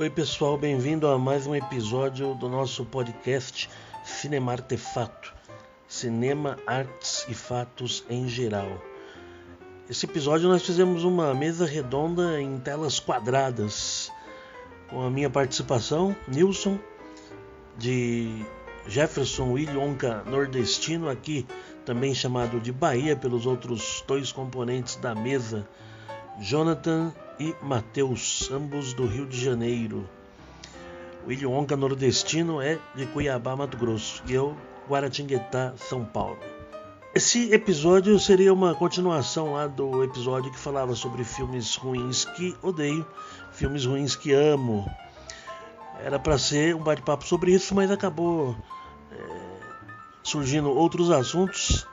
Oi, pessoal, bem-vindo a mais um episódio do nosso podcast Cinema Artefato Cinema, Artes e Fatos em geral. Esse episódio nós fizemos uma mesa redonda em telas quadradas, com a minha participação, Nilson, de Jefferson Willonka Nordestino, aqui também chamado de Bahia pelos outros dois componentes da mesa, Jonathan e Matheus, ambos do Rio de Janeiro. William Onca Nordestino é de Cuiabá, Mato Grosso, e eu, Guaratinguetá, São Paulo. Esse episódio seria uma continuação lá do episódio que falava sobre filmes ruins que odeio, filmes ruins que amo. Era para ser um bate-papo sobre isso, mas acabou é, surgindo outros assuntos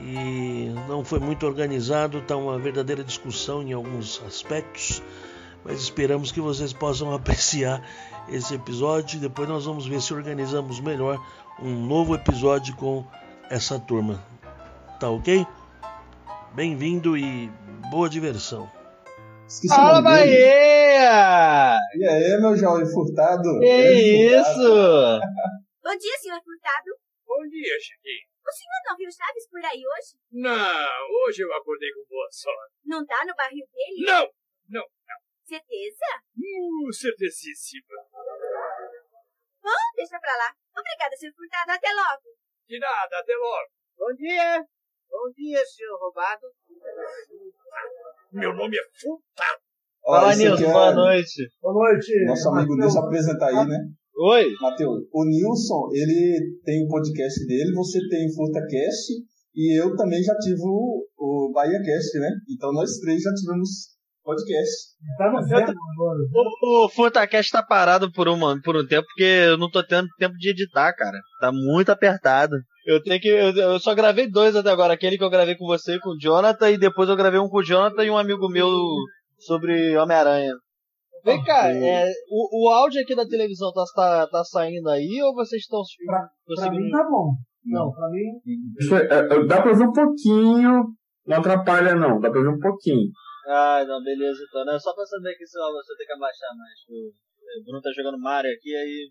e não foi muito organizado, está uma verdadeira discussão em alguns aspectos, mas esperamos que vocês possam apreciar esse episódio. Depois nós vamos ver se organizamos melhor um novo episódio com essa turma. Tá ok? Bem-vindo e boa diversão. Fala, Bahia! E aí, meu jovem furtado? Que isso? Bom dia, senhor Furtado. Bom dia, Chiquinho. O senhor não viu Chaves por aí hoje? Não, hoje eu acordei com boa sorte. Não tá no barril dele? Não, não, não. Certeza? Uh, certezíssima. Bom, deixa pra lá. Obrigada, senhor Furtado. Até logo. De nada, até logo. Bom dia. Bom dia, senhor roubado. Meu nome é Furtado. Fala, Nilson, aqui é boa noite. Boa noite. Nosso amigo Nilson apresenta aí, né? Oi. Matheus, o Nilson, ele tem o podcast dele, você tem o FurtaCast e eu também já tive o, o BahiaCast, né? Então nós três já tivemos podcast. Tá no ferro agora. O, o FurtaCast tá parado por, uma, por um tempo porque eu não tô tendo tempo de editar, cara. Tá muito apertado. Eu tenho que. Eu, eu só gravei dois até agora. Aquele que eu gravei com você e com o Jonathan, e depois eu gravei um com o Jonathan e um amigo meu sobre Homem-Aranha. Vem cá, é, o, o áudio aqui da televisão tá, tá, tá saindo aí ou vocês estão Pra mim conseguindo. tá bom. Não, pra mim. É, é, dá pra ver um pouquinho, não atrapalha não, dá pra ver um pouquinho. Ah, não, beleza então. Não, só pra saber aqui se você tem que abaixar mais. O o Bruno tá jogando Mario aqui, aí.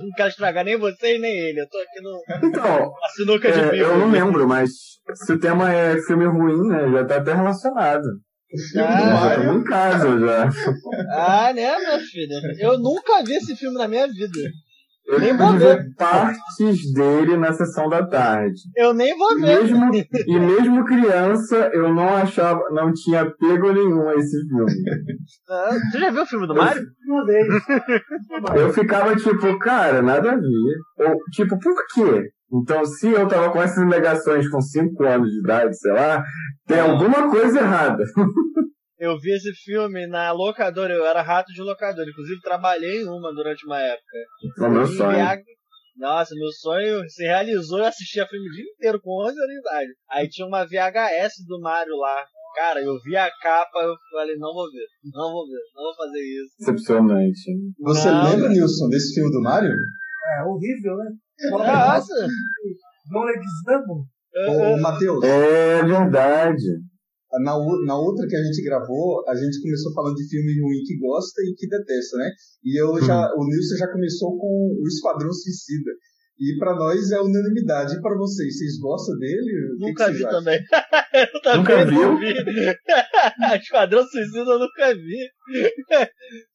Não quero estragar nem você e nem ele. Eu tô aqui no Então, a sinuca de é, bico. eu não lembro, mas se o tema é filme ruim, né, já tá até relacionado. Ah, em casa já. ah, né, minha filha? Eu nunca vi esse filme na minha vida. Eu Nem vou ver partes dele na sessão da tarde. Eu nem vou E ver. mesmo, e mesmo criança, eu não achava, não tinha apego nenhum a esse filme. Ah, Você já viu o filme do Mario? Uma vez. Eu ficava tipo, cara, nada a ver. Ou, tipo, por quê? Então, se eu tava com essas alegações com 5 anos de idade, sei lá, tem alguma coisa errada. Eu vi esse filme na locadora, eu era rato de locadora, inclusive trabalhei em uma durante uma época. É o meu sonho. Nossa, meu sonho se realizou e assisti a filme o dia inteiro com 11 anos de idade. Aí tinha uma VHS do Mario lá. Cara, eu vi a capa, eu falei, não vou ver, não vou ver, não vou fazer isso. Decepcionante. Você Não. lembra, Nilson, desse filme do Mario? É horrível, né? Nossa! Não example. Ô, Matheus, É verdade. Na, na outra que a gente gravou, a gente começou falando de filme ruim que gosta e que detesta, né? E eu já, o Nilson já começou com o Esquadrão Suicida. E pra nós é unanimidade. E pra vocês, vocês gostam dele? O que Nunca que vi acham? também. eu também Nunca não vi. Esquadrão Suicida eu nunca vi. É,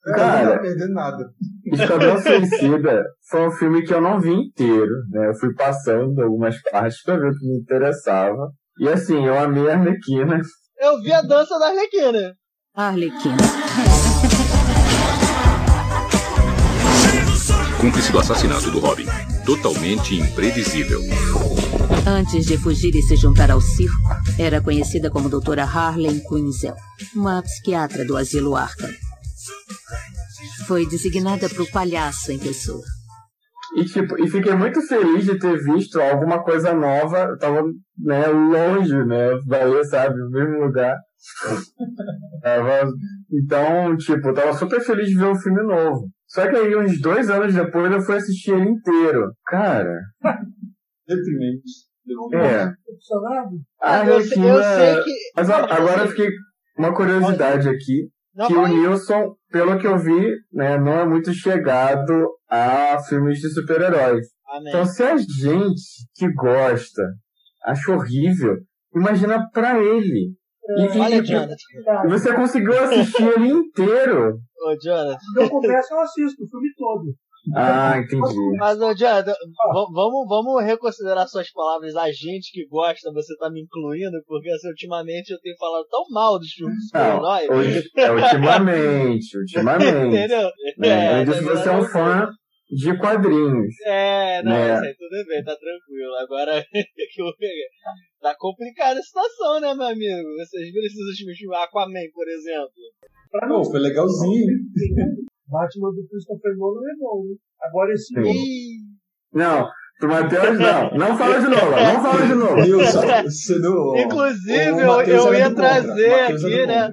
não Cara. tá perdendo nada. Esquadrão Suicida foi um filme que eu não vi inteiro, né? Eu fui passando algumas partes pra ver o que me interessava. E assim, eu amei a Arlequina. Eu vi a dança da Arlequina. Arlequina. Cúmplice do assassinato do Robin. Totalmente imprevisível. Antes de fugir e se juntar ao circo, era conhecida como Doutora Harley Quinzel, uma psiquiatra do asilo Arkham. Foi designada para o palhaço em pessoa. E, tipo, e fiquei muito feliz de ter visto alguma coisa nova. Eu tava, né, longe, né? Bahia, sabe? No mesmo lugar. tava, então, tipo, eu tava super feliz de ver um filme novo. Só que aí, uns dois anos depois, eu fui assistir ele inteiro. Cara, Deprimente. É. Decepcionado? A Eu sei- eu sei que- Mas ó, agora eu fiquei uma curiosidade aqui. Que o. Nilson, pelo que eu vi, né, não é muito chegado a filmes de super-heróis. Então, se a gente que gosta acha horrível, imagina pra ele. E, e- Olha, e- Jonathan. e você conseguiu assistir ele inteiro. Ô, Jonathan. Quando eu começo, eu assisto o filme todo. Ah, entendi. Mas, ô, v- vamos, vamos reconsiderar suas palavras. A gente que gosta, você tá me incluindo, porque assim, ultimamente eu tenho falado tão mal dos filmes de Não, super-herói. ulti- é ultimamente, ultimamente. Entendeu? É, disso, tá você é um fã de quadrinhos. É, não, Né? isso aí tudo bem, tá tranquilo. Agora, que eu- tá complicada a situação, né, meu amigo? Vocês viram esses últimos filmes, Aquaman, por exemplo? Pra Pô, foi legalzinho. Batman do Christopher Nolan é bom, né? Agora esse Ih, Não, pro Matheus não. Não fala de novo, não fala de novo. Você não. Inclusive, eu, eu era ia do contra. trazer era aqui, do né?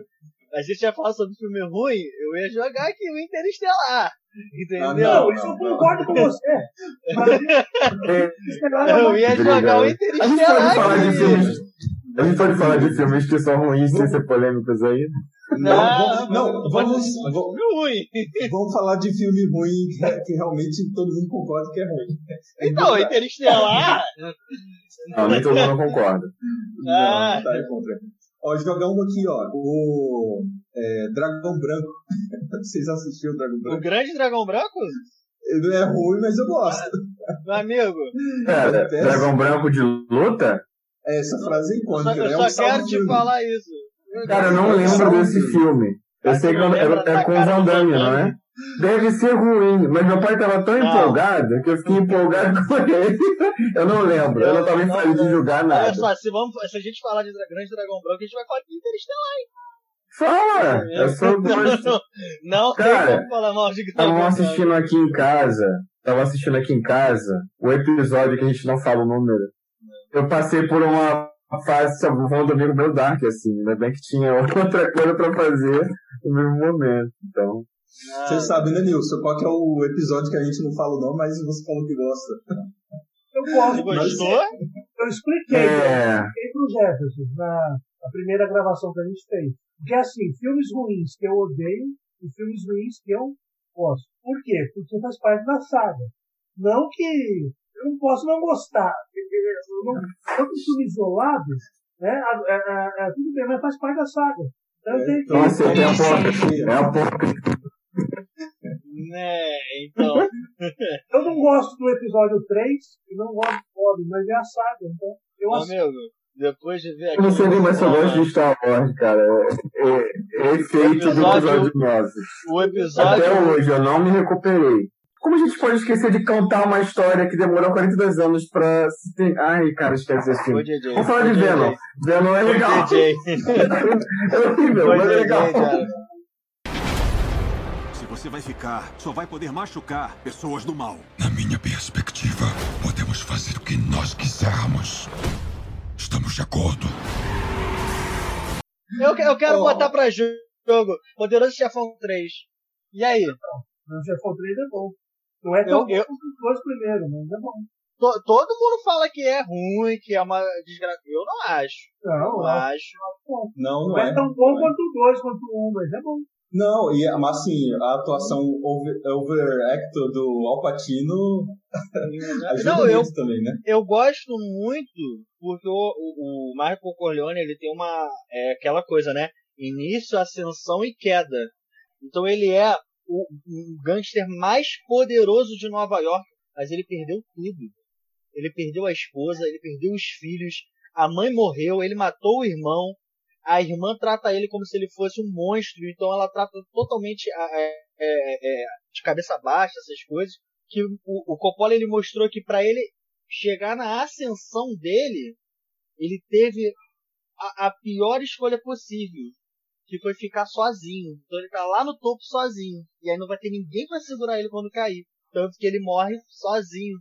A gente ia falar sobre filme ruim, eu ia jogar aqui o Interestelar. Entendeu? Ah, Não, isso eu concordo com você. Eu ia jogar o A gente pode Interestelar falar de filmes. A gente pode falar de filmes que são ruins sem ser polêmicos aí? Não, Não, vamos, não, pode vamos, vamos, filme ruim. vamos falar de filme ruim que, que realmente todo mundo concorda que é ruim. É Então, verdade. Interestelar. Não, nem todo mundo concorda. Ah. Não, tá aí contra. Ó, jogar um aqui, ó. O é, Dragão Branco. Vocês assistiram o Dragão O Branco? grande dragão branco? Não é ruim, mas eu gosto. Meu amigo, Cara, Dragão Branco de luta? É, Essa frase é eu só, icônica, eu né? É só um salve quero te filme. falar isso. Cara, eu não lembro desse filme. Eu sei que é, é com o Van Damme, Van não é? Deve ser ruim, mas meu pai tava tão Não. empolgado que eu fiquei empolgado com ele. Eu não lembro, eu não tava em Não, fase de julgar Olha nada. só, se, vamos, se a gente falar de grande dragão branco, a gente vai falar de Interestelar. Fala! Eu sou. Não, não tem Cara, como falar mal de Estavam branco. assistindo aqui em casa, tava assistindo aqui em casa o episódio que a gente não fala o número. Eu passei por uma fase, sabe, um domingo meio dark, assim, ainda bem que tinha outra coisa pra fazer no mesmo momento. Então, Ah, Vocês sabem, né, Nilson? Qual que é o episódio que a gente não fala o nome, mas você falou que gosta. Eu gosto. Você gostou? Eu expliquei, eu é. expliquei pro Jefferson na, na primeira gravação que a gente fez. Porque assim, filmes ruins que eu odeio e filmes ruins que eu gosto. Por quê? Porque faz parte da saga. Não que eu não posso não gostar. Eu não, eu filme isolado, né? É, é, é, tudo bem, mas faz parte da saga. Então eu tenho que. Nossa, tem a Nossa, porca. É a porca. Né, então. Eu não gosto do episódio 3 e não gosto do 9, mas é a saga. Então eu assisto. amigo, depois de ver aqui. Eu não sei nem mais se eu gosto de Star Wars, cara. É, é, é efeito do episódio- episódio 9. O episódio. Até hoje eu não me recuperei. Como a gente pode esquecer de contar uma história que demorou 42 anos pra se ter... Ai, cara, esquece esse filme. DJ. Vamos falar de. Venom. Venom é legal. É horrível, mas é legal. cara. Você vai ficar, só vai poder machucar pessoas do mal. Na minha perspectiva, podemos fazer o que nós quisermos. Estamos de acordo. Eu, eu quero Ó. botar pra jogo Poderoso Chefão 3. E aí? O Chefão 3 é bom. Não é Eu- tão bom eu- quanto os dois primeiros, mas é bom. To- todo mundo fala que é ruim, que é uma desgraça. Eu não acho. Não, Eu eu acho acho. bom. Não, Não não é é. tão bom quanto o 2, quanto o 1, mas é bom. Não, e, mas assim, a atuação over, overactor do Alpatino ajuda Não, eu, muito também, né? eu gosto muito porque o, o, o Marco Corleone ele tem uma é aquela coisa, né? Início, ascensão e queda. Então ele é o, o gangster mais poderoso de Nova York, mas ele perdeu tudo. Ele perdeu a esposa, ele perdeu os filhos, a mãe morreu, ele matou o irmão. A irmã trata ele como se ele fosse um monstro, então ela trata totalmente a- é, é, é, de cabeça baixa essas coisas. Que o, o Coppola ele mostrou que para ele chegar na ascensão dele, ele teve a, a pior escolha possível, que foi ficar sozinho. Então ele tá lá no topo sozinho, e aí não vai ter ninguém para segurar ele quando cair. Tanto que ele morre sozinho.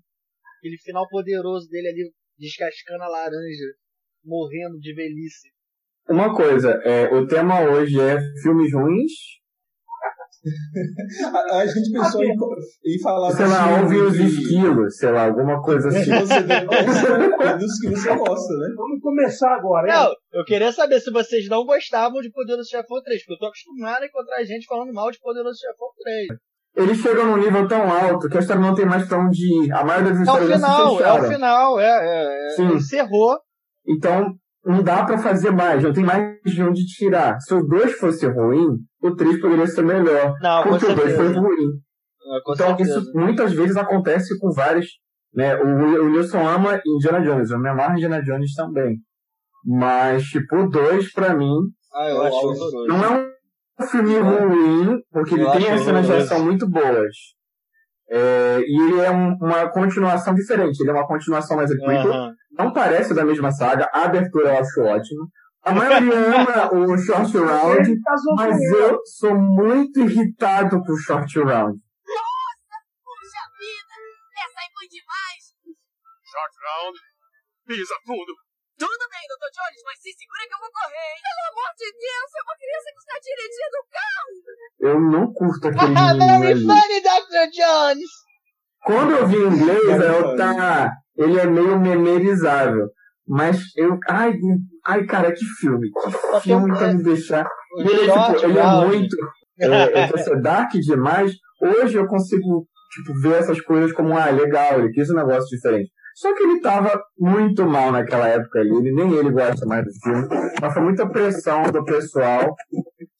Aquele final poderoso dele ali, descascando a laranja, morrendo de velhice. Uma coisa, é, o tema hoje é filmes ruins. A, a gente pensou em, em falar Sei lá, ouvir os que- esquilos, sei lá, alguma coisa assim. você gosta, é dos que você gosta, né? Vamos começar agora, hein? Não, eu queria saber se vocês não gostavam de Poderoso Chefão 3, porque eu tô acostumado a encontrar gente falando mal de Poderoso Chefão 3. Eles chegam num nível tão alto que a história não tem mais pra onde ir. A maioria das É o histórias já se final, é o final, é, é, é, Sim. encerrou. Então, não dá pra fazer mais, não tem mais de onde tirar. Se o 2 fosse ruim, o 3 poderia ser melhor. Não, com porque o 2 foi ruim. Com então, certeza. isso muitas vezes acontece com vários. Né? O, o Nilson ama Indiana Jones, eu me amarro Indiana Jones também. Mas, tipo, o 2, pra mim, Ah, eu acho horroroso. não é um filme ruim, porque ele tem as cenas de ação muito boas. É, e ele é um- uma continuação diferente, ele é uma continuação mais equilibrada. Aham. Não parece da mesma saga, a abertura eu acho ótima. A maioria ama o Short Round, tá mas eu. sou muito irritado com o Short Round. Puxa vida! Essa aí foi demais! Short round. Pisa fundo. Tudo bem, Dr. Jones, mas se segura que eu vou correr, hein? Pelo amor de Deus, é uma criança que está dirigindo o carro! Eu não curto aquele Ah, menino very ali. funny, Dr. Jones! Quando eu vi em inglês, eu tá. Ele é meio memorizável. Mas eu. Ai, ai, cara, que filme. Que filme pra me deixar. Ele, tipo, ele é muito. É, é, você é dark demais. Hoje eu consigo tipo, ver essas coisas como, ah, legal, ele quis um negócio diferente. Só que ele tava muito mal naquela época ali, ele, nem ele gosta mais do filme. Mas foi muita pressão do pessoal.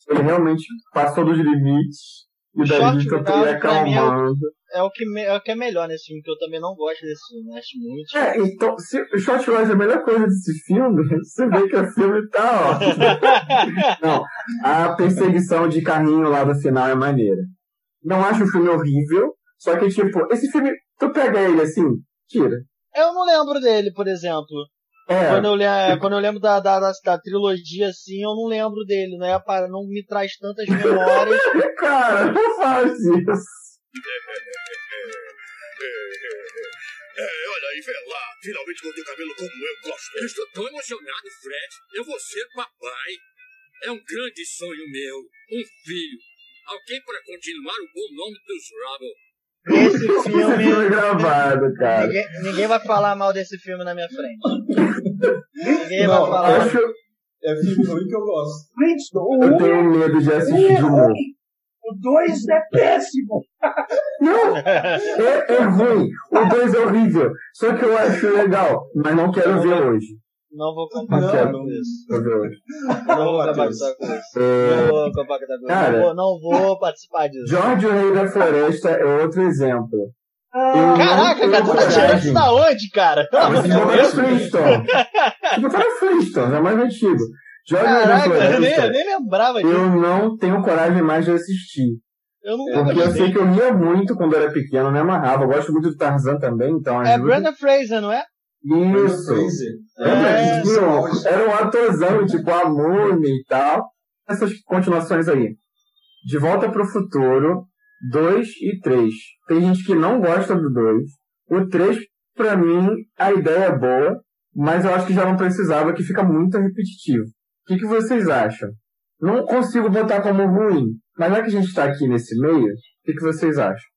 Ele realmente passou dos limites. E O daí Short Round, pra mim, é o- acalmando. É o, que me- é o que é melhor nesse filme, que eu também não gosto desse filme, acho muito. É, então, se o Short Round é a melhor coisa desse filme, você vê que o filme tá, ó. Não, a perseguição de carrinho lá do final é maneira. Não acho o filme horrível, só que, tipo, esse filme, tu pega ele assim, tira. Eu não lembro dele, por exemplo. É. Quando eu, le- quando eu lembro da, da, da, da trilogia, assim, eu não lembro dele, não, é, pa- não me traz tantas memórias. Cara, não faz isso. É, olha aí, vê lá. Finalmente cortei o cabelo como eu gosto. Eu estou tão emocionado, Fred. Eu vou ser papai. É um grande sonho meu. Um filho. Alguém para continuar o bom nome dos Rubble. Esse filme é filme. gravado, cara. Ninguém, ninguém vai falar mal desse filme na minha frente. Ninguém vai Não, falar. Eu acho, É filme ruim que eu gosto. Eu tenho medo de assistir é de novo. O 2 é péssimo. Não, é, é ruim. O 2 é horrível. Só que eu acho legal, mas não quero ver hoje. Não vou Não compactar quero com isso. hoje. Não vou Matheus. compactar com isso. É, Não vou compactar com isso. Cara. Não vou, não vou participar disso. Jorge o Rei da Floresta é outro exemplo. Ah, Eu Caraca, não cara, tu tá tirando isso da onde, cara? Ah, amor vocês de botaram Deus. Flintstone. Vocês botaram Flintstone, é mais antigo. Jorge o Rei da Caraca, eu nem, eu Floresta, nem lembrava disso. eu não tenho coragem mais de assistir. Eu não Porque eu sei que eu ria muito quando era pequeno, me amarrava. Eu gosto muito do Tarzan também, então É ajuda. Brandon Fraser, não é? Isso. É, É, tinha- era um atorzão, tipo a Múmia e tal. Essas continuações aí. De Volta pro Futuro, 2 e 3. Tem gente que não gosta do 2. O 3, pra mim, a ideia é boa, mas eu acho que já não precisava, que fica muito repetitivo. O que, que vocês acham? Não consigo botar como ruim, mas já que a gente tá aqui nesse meio, o que, que vocês acham?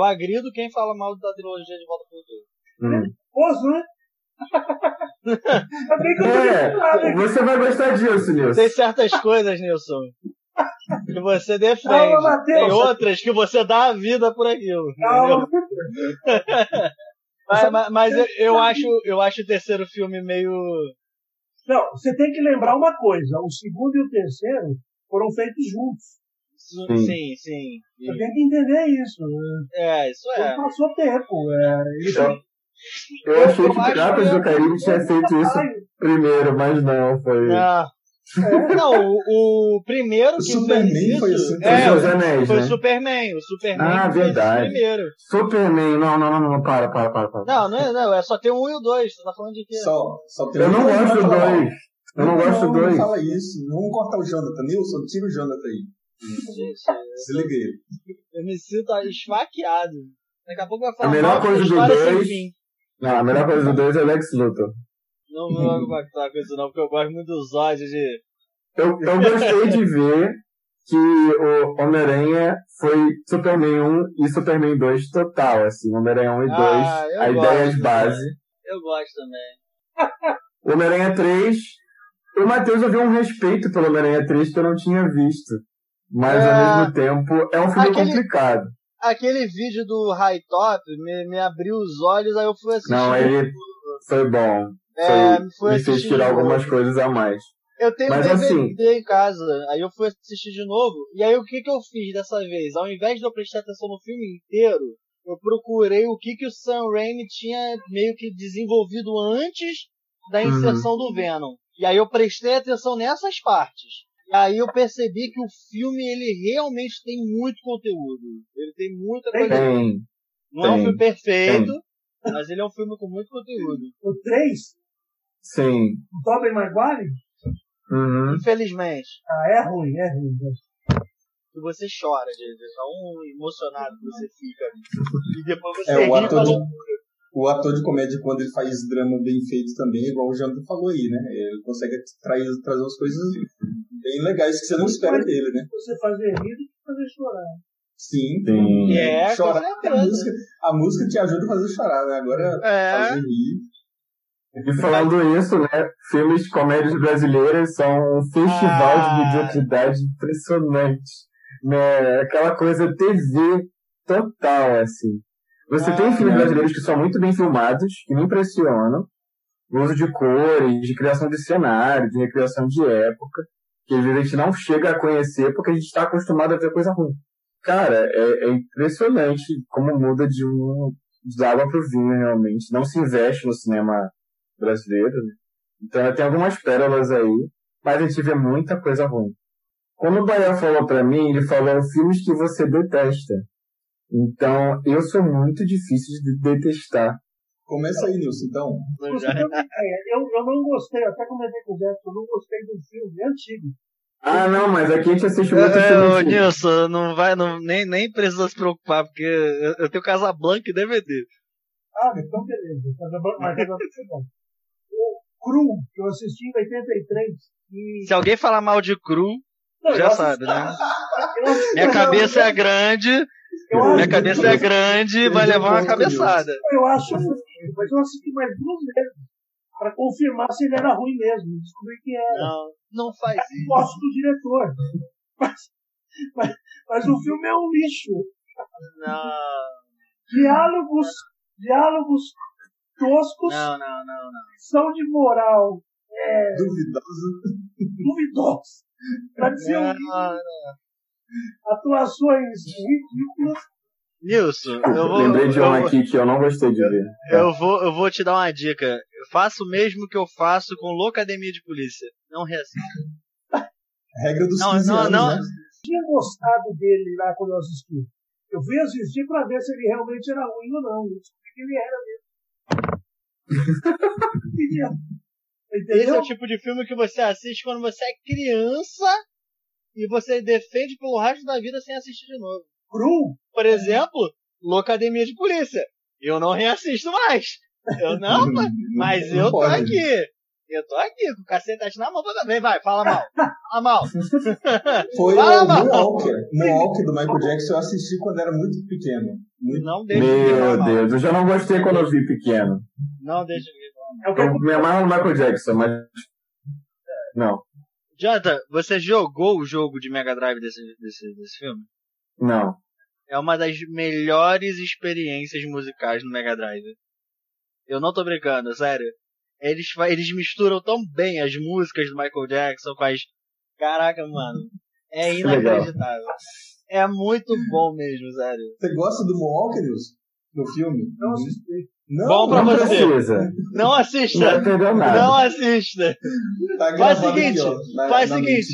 Eu agrido quem fala mal da trilogia de Volta pro Futuro. Hum. Né? É bem que eu tô É, você vai gostar disso, Nilson. Tem certas coisas, Nilson, que você defende. Calma, Matheus. Tem outras que você dá a vida por aquilo. Calma. Mas, mas- mas eu, eu acho, eu acho o terceiro filme meio. Não, você tem que lembrar uma coisa: o segundo e o terceiro foram feitos juntos. Sim, sim. sim. Você tem que entender isso. né? É, isso é. Não passou tempo. É, eles Eu, eu achei que Piratas que- do Caribe tinha feito isso primeiro, mas não, foi. Não, Não, o, o primeiro O que Superman fez isso foi assim é. Os Anéis, foi né? o Superman. O Superman Ah, verdade. primeiro. Superman, não, não, não, não, para, para, para. para. Não, não é, não, é só ter um e o dois. Você tá falando de quê? Só, só tem Eu um não gosto do dois. Eu não gosto do Não dois. fala isso. Vamos cortar o Jonathan. Nilson, tira o Jonathan aí. Gente, Desliga ele. eu me sinto esfaqueado. Daqui a pouco vai A falar melhor mal coisa do história sem dois- fim. Não, a melhor coisa do dois é o Lex Luthor. Não vou compactar com isso não, porque eu gosto muito dos ódios de... Eu, eu gostei de ver que o Homem-Aranha foi Superman 1 e Superman 2 total, assim. Homem-Aranha 1 e 2, Ah, eu a gosto, ideias né? base. Eu gosto também. Homem-Aranha 3, o Matheus havia um respeito pelo Homem-Aranha 3 que eu não tinha visto. Mas É. ao mesmo tempo é um filme Aquele- complicado. Aquele vídeo do High Top me, me abriu os olhos, aí eu fui assistir. Não, ele foi bom. É, Foi, me fez tirar algumas coisas a mais. Eu tenho Mas um DVD assim- em casa, aí eu fui assistir de novo, e aí o que que eu fiz dessa vez? Ao invés de eu prestar atenção no filme inteiro, eu procurei o que que o Sam Raimi tinha meio que desenvolvido antes da Uhum. inserção do Venom. E aí eu prestei atenção nessas partes. E aí eu percebi que o filme, ele realmente tem muito conteúdo. Ele tem muita coisa. Tem. Não é um tem, filme perfeito, mas ele é um filme com muito conteúdo. O 3, Sim. o Tobey Maguire, Uhum. Infelizmente. ah, é ruim, é ruim. mas- que você chora, de, de tão emocionado que você fica. E depois você É, o ator, de. O ator de comédia, quando ele faz drama bem feito também, igual o Jonathan falou aí, né? Ele consegue trazer, trazer umas coisas bem legais que você não espera dele, né? Você fazer rir do que fazer chorar. Sim, Sim. É, com chorar. certeza. A música, a música te ajuda a fazer chorar, né? Agora, É. fazer rir. E falando isso, né, filmes de comédias brasileiras são um festival Ah. de mediocridade impressionante. Né? Aquela coisa TV total, assim. Você tem Ah. filmes brasileiros que são muito bem filmados, que me impressionam. O uso de cores, de criação de cenário, de recriação de época, que às vezes a gente não chega a conhecer porque a gente está acostumado a ver coisa ruim. Cara, é, é impressionante como muda de um de água pro vinho, realmente. Não se investe no cinema brasileiro, né? Então tem algumas pérolas aí, mas a gente vê muita coisa ruim. Quando o Bahia falou pra mim, ele falou filmes que você detesta. Então, eu sou muito difícil de detestar. Começa aí, Nilson, então. Uma ideia, eu, eu não gostei, eu até comentei com o Zé, eu não gostei do filme antigo. Ah, não, mas aqui a gente assiste muito É, filme ô. Nilson, não vai, não, nem, nem precisa se preocupar, porque eu, eu tenho Casablanca e DVD. Ah, então beleza. Casablanca, mas Casablanca é bom. O Cru, que eu assisti em 83. E... Se alguém falar mal de cru, Não, já sabe, né? Minha cabeça é grande, eu minha cabeça é grande, vai levar uma cabeçada. Eu acho ruim, mas eu assisti mais duas vezes. Pra confirmar se ele era ruim mesmo. Descobri que era. Não, não faz Eu isso. gosto do diretor. Mas, mas, mas o filme é um lixo. Não, Diálogos, diálogos toscos, não, não, não, não. são de moral é, Duvidoso. duvidosos. Pra dizer um atuações ridículas. Nilson, eu vou, Lembrei de eu, um vou- aqui que eu não gostei de ver. eu vou, eu vou te dar uma dica. Eu faço o mesmo que eu faço com Locademia de Polícia. Não reassista. Regra dos Não, 15 não, anos, não. né? tinha gostado dele lá quando eu assisti. Eu fui assistir pra ver se ele realmente era ruim ou não. Eu descobri que ele era mesmo. Esse é Entendeu? o tipo de filme que você assiste quando você é criança e você defende pelo resto da vida sem assistir de novo. Cru. Por exemplo, Locademia de Polícia. Eu não reassisto mais. Eu não, mas- mas eu tô aqui. Eu tô aqui, com o cacetete na mão também. Vai, fala mal. Fala mal. Foi Fala o mal. Moonwalker. Moonwalker do Michael Jackson eu assisti quando era muito pequeno. Muito... Não deixa de ver, Meu mal. Deus, eu já não gostei quando eu vi pequeno. Não deixa de É Eu me amarro no Michael Jackson, mas. Não, Jonathan, você jogou o jogo de Mega Drive desse, desse, desse filme? não. É uma das melhores experiências musicais no Mega Drive. Eu não tô brincando, sério. Eles, eles misturam tão bem as músicas do Michael Jackson com as. Caraca, mano. É inacreditável. É muito bom mesmo, sério. Você gosta do Moonwalker, Nilson? No filme? Não assisti. Não, Bom pra não você. precisa. Não Não assista. nada. Não assista. Tá Faz o seguinte, aqui, na- faz o seguinte.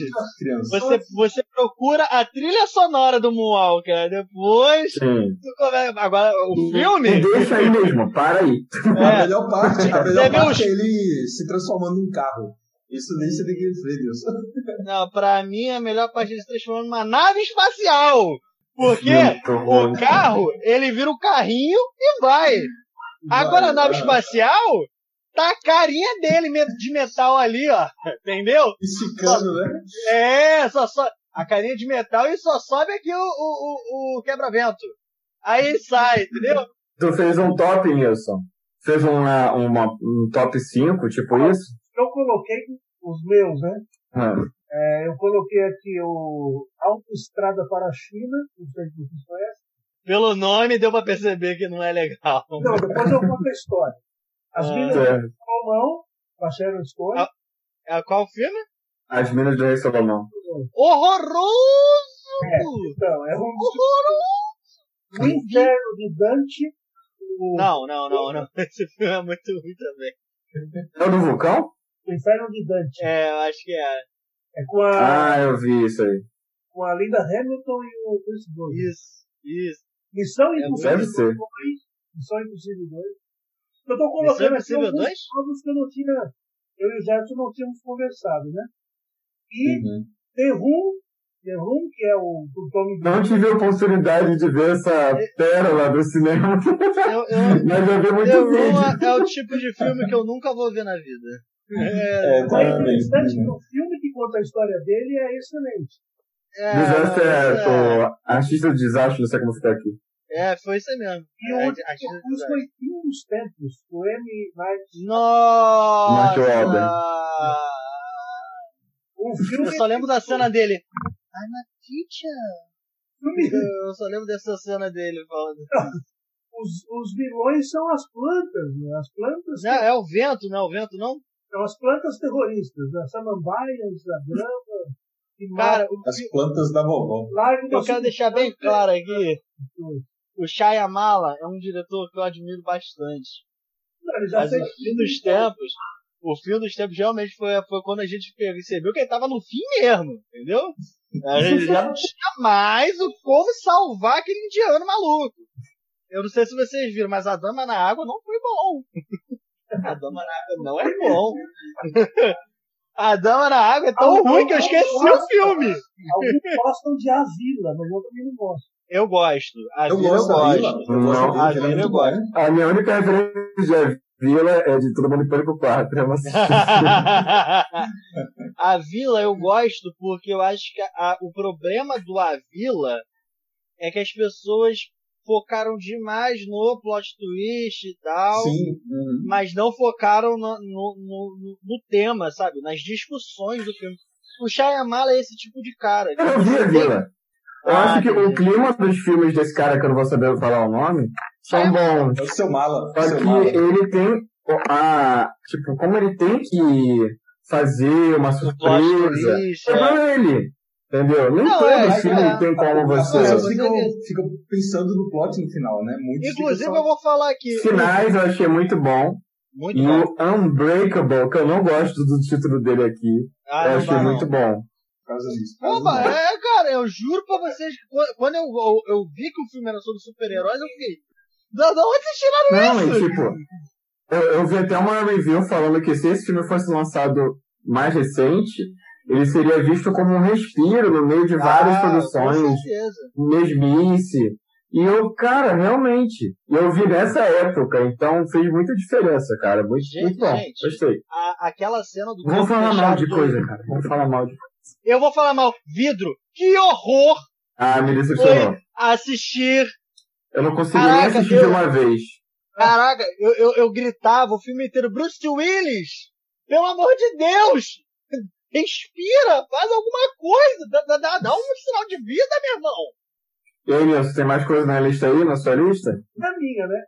Você, você procura a trilha sonora do Moonwalker. Depois. Sim. tu come- Agora, o filme. E deixa aí mesmo, para aí. A É, melhor parte, a Você melhor parte os- é ele se transformando num carro. Isso nem você tem que ver, Deus. não, pra mim a melhor parte é se transformar numa nave espacial. Porque o carro, ele vira o carrinho e vai. Agora a nave espacial, tá a carinha dele de metal ali, ó. Entendeu? Esticando, né? É, só só a carinha de metal e só sobe aqui o, o, o, o quebra-vento. Aí sai, entendeu? Tu fez um top, Nilson. Fez uma, uma, um top 5, tipo isso? Eu coloquei os meus, né? Ah, É, eu coloquei aqui o Autoestrada para a China, não sei se vocês conhecem. Pelo nome deu pra perceber que não é legal. Não, depois eu conto a história. As Ah. minas certo. de Salomão, com a Sharon Stone. Ah. É qual filme? As Minas do Rei Salomão. Horroroso! Então, é um Horroroso! o Inferno de Dante. O, Não, não, não, não. Esse filme é muito ruim também. É o do vulcão? o Inferno de Dante. É, eu acho que é. É com a, Ah, eu vi isso aí. com a Linda Hamilton e o Chris Brooks. Isso, isso. Missão É, Impossível deve ser. 2. Missão Impossível 2. Eu tô colocando aqui Impossível alguns 2? jogos que eu não tinha. Eu e o Gerson não tínhamos conversado, né? E Uhum. The Room, The Room, que é o do Tommy Não tive a oportunidade de ver essa pérola do cinema. Eu, eu, Mas eu vi muito The Room é, é o tipo de filme que eu nunca vou ver na vida. É, O tá mais bem. interessante é que o filme que conta a história dele é excelente. É, não, é, é, o artista do desastre, não sei como ficar aqui. É, foi isso aí mesmo. E É, que- concurso foi Fim dos Tempos, do M. Night. Nossa! Wahlberg. O filme, Eu só lembro da cena dele. I'm a teacher. Eu só lembro dessa cena dele falando. os, os vilões são as plantas, né? As plantas Não, é o vento, não é o vento, não? são as plantas terroristas, as samambaias, a grama, Cara, As plantas da vovó. eu quero deixar bem claro aqui. O Shyamala é um diretor que eu admiro bastante. Não, já Mas o fim dos tempos, o fim dos tempos realmente foi, foi quando a gente percebeu que ele tava no fim mesmo, entendeu? A gente já não tinha mais o como salvar aquele indiano maluco. Eu não sei se vocês viram, mas a Dama na Água não foi bom. A Dama na Água não é bom. A Dama na Água é tão ruim que eu esqueci o filme. Alguns gostam de A Vila, mas eu também não gosto. Eu gosto. A Eu Vila gosto Vila. gosto. Eu gosto Não. A Vila, Vila é eu gosto. A minha única referência de Vila é de Todo Mundo em Pânico 4. Eu não assisti. a Vila eu gosto porque eu acho que a- o problema do A Vila é que as pessoas focaram demais no plot twist e tal, Sim. uhum. mas não focaram no, no, no- no- no tema, sabe? Nas discussões do filme. O Shyamala é esse tipo de cara. Eu não vi a Vila. Eu Ah, acho que o clima dos filmes desse cara, que eu não vou saber falar o nome, são bons. É o seu mala. Só seu que mala. ele tem a. Tipo, como ele tem que fazer uma surpresa. twist, É é. pra ele. Entendeu? Nem Não, todo é, filme é. tem como As você. pessoas ficam, certeza. ficam pensando no plot no final, né? Muitos Inclusive eu vou falar aqui. Finais eu achei muito bom. Muito E bom. o Unbreakable, que eu não gosto do título dele aqui, Ah, eu achei muito bom. Por causa disso. por causa Opa, é, cara, eu juro pra vocês que quando- eu, eu, eu vi que o filme era sobre super-heróis, eu fiquei. Da, da onde vocês tiraram Não, isso? e tipo, eu, eu vi até uma review falando que se esse filme fosse lançado mais recente, ele seria visto como um respiro no meio de várias Ah, produções, Com certeza. mesmice. E eu, cara, realmente, eu vi nessa época, então fez muita diferença, cara. Muito, Gente, muito bom. gente. Gostei. A- aquela cena do Vamos falar mal de do- coisa, cara. Vamos falar mal de Eu vou falar mal. Vidro. Que horror Ah, me decepcionou. assistir. Eu não consegui Caraca, nem assistir eu- de uma vez. Caraca, eu, eu, eu gritava o filme inteiro. Bruce Willis! Pelo amor de Deus! Respira! Faz alguma coisa! Dá, dá, dá, um sinal de vida, meu irmão! E aí, Nilson, tem mais coisa na lista aí, na sua lista? Na minha, né?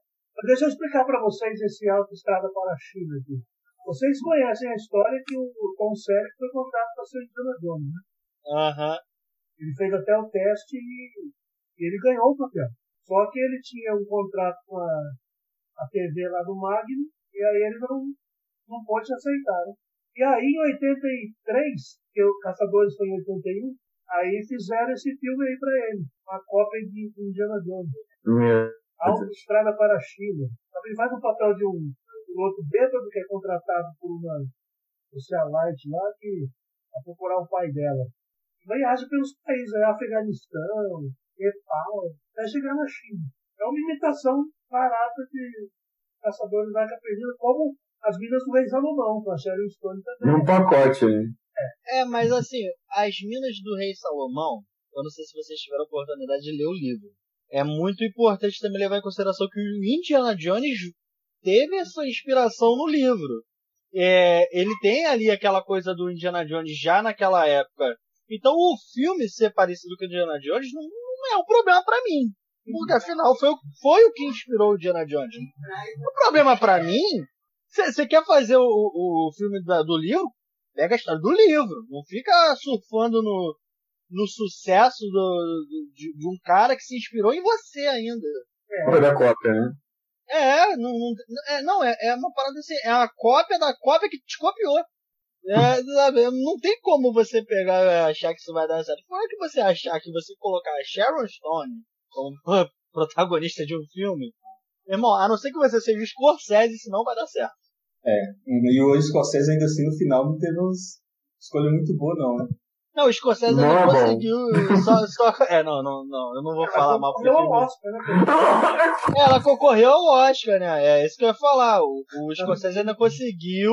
Deixa eu explicar para vocês esse Autoestrada para a China aqui. Vocês conhecem a história que o Tom Selleck foi contratado para ser Indiana Jones, né? Aham. Ele fez até o teste e ele ganhou o papel. Só que ele tinha um contrato com a, a TV lá do Magno, e aí ele não, não pôde aceitar. Né? E aí em 83, que o Caçadores foi em 81, aí fizeram esse filme aí pra ele, uma cópia de Indiana Jones. Meu Autoestrada para a China. Também faz o papel de um piloto bêbado que é contratado por uma socialite lá que a procurar o pai dela. Viaja pelos países, é Afeganistão, Nepal, até chegar na China. É uma imitação barata de Caçadores da Arca Perdida, como as Minas do Rei Salomão, com a Sharon Stone também. Num pacote, né? É, mas assim, as Minas do Rei Salomão, eu não sei se vocês tiveram a oportunidade de ler o livro. É muito importante também levar em consideração que o Indiana Jones teve essa inspiração no livro. É, ele tem ali aquela coisa do Indiana Jones já naquela época. Então o filme ser parecido com o Indiana Jones não, não é um problema para mim. Porque afinal foi, foi o que inspirou o Indiana Jones. O problema para mim, você quer fazer o, o, o filme da, do livro? Pega a história do livro. Não fica surfando no, no sucesso do, do de, de, um cara que se inspirou em você ainda. É. da cópia, né? É, não, não, é, não é, é uma parada assim, é a cópia da cópia que te copiou. É, sabe, não tem como você pegar achar que isso vai dar certo. Como é que você achar que você colocar a Sharon Stone como protagonista de um filme, irmão, a não ser que você seja Scorsese, senão vai dar certo. É, e o Scorsese ainda assim no final não teve uma escolha muito boa não, né? Não, o Scorsese não, não conseguiu. Só, só, é, não, não, não, eu não vou falar mal porque. Ela Oscar, né? Ela concorreu ao Oscar, né? É isso que eu ia falar. O, o Scorsese ainda conseguiu.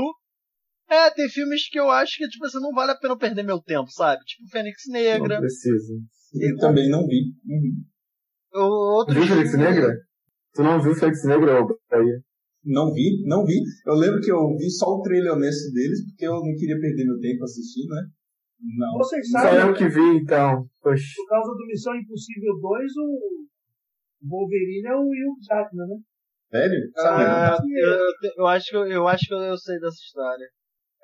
É, tem filmes que eu acho que, tipo, assim, não vale a pena perder meu tempo, sabe? Tipo Fênix Negra. Não precisa. Eu também não vi. Uhum. Outro viu Fênix Negra? Tu não viu Fênix Negra, Não vi, não vi. Eu lembro que eu vi só o trailer honesto deles, porque eu não queria perder meu tempo assistindo, né? Não. Vocês Só sabem. eu que vi, então. Poxa. Por causa do Missão Impossível 2, o Wolverine é o Hugh Jackman, né? Sério? Ah, eu, eu, acho que eu, eu acho que eu sei dessa história.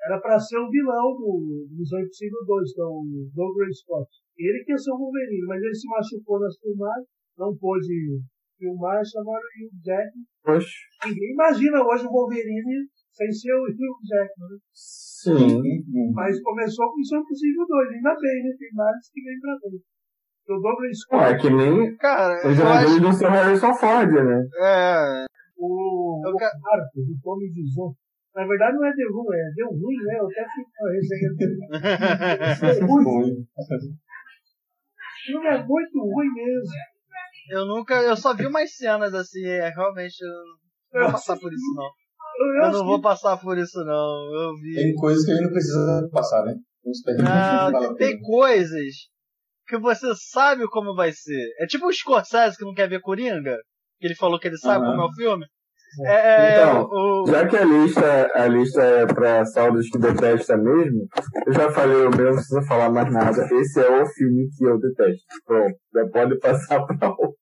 Era pra ser o vilão do Missão Impossível 2, que é o Douglas Scott. Ele que ia ser o Wolverine, mas ele se machucou nas filmagens, não pôde filmar, chamaram o Hugh Jackman. Poxa. Ninguém imagina hoje o Wolverine sem ser o Hugh Jackman, né? Sim. Mas começou com Missão Impossível 2, ainda bem, né? Tem vários que vêm pra dentro. O Douglas Scott. Ah, é que nem Cara, os jogadores do seu Harrison Ford, né? É. O, Eu o ca- Arthur, do Tommy. Na verdade não é The Who, é deu ruim, né? Eu até dele. É ruim. Foi. O filme é muito ruim mesmo. Eu nunca. Eu só vi umas cenas assim, é, realmente. Eu não vou passar por isso, não. Eu, Eu não vou passar por isso, não. Eu vi. Tem coisas que a gente não precisa passar, né? Uns perguntas Ah, tem coisas que você sabe como vai ser. É tipo o Scorsese que não quer ver Coringa. Que ele falou que ele sabe Aham. como é o filme. É, Então, o, Já que a lista, a lista é pra saldos que detesta mesmo, eu já falei o meu, não precisa falar mais nada. Esse é o filme que eu detesto. Pronto, já pode passar pra outro.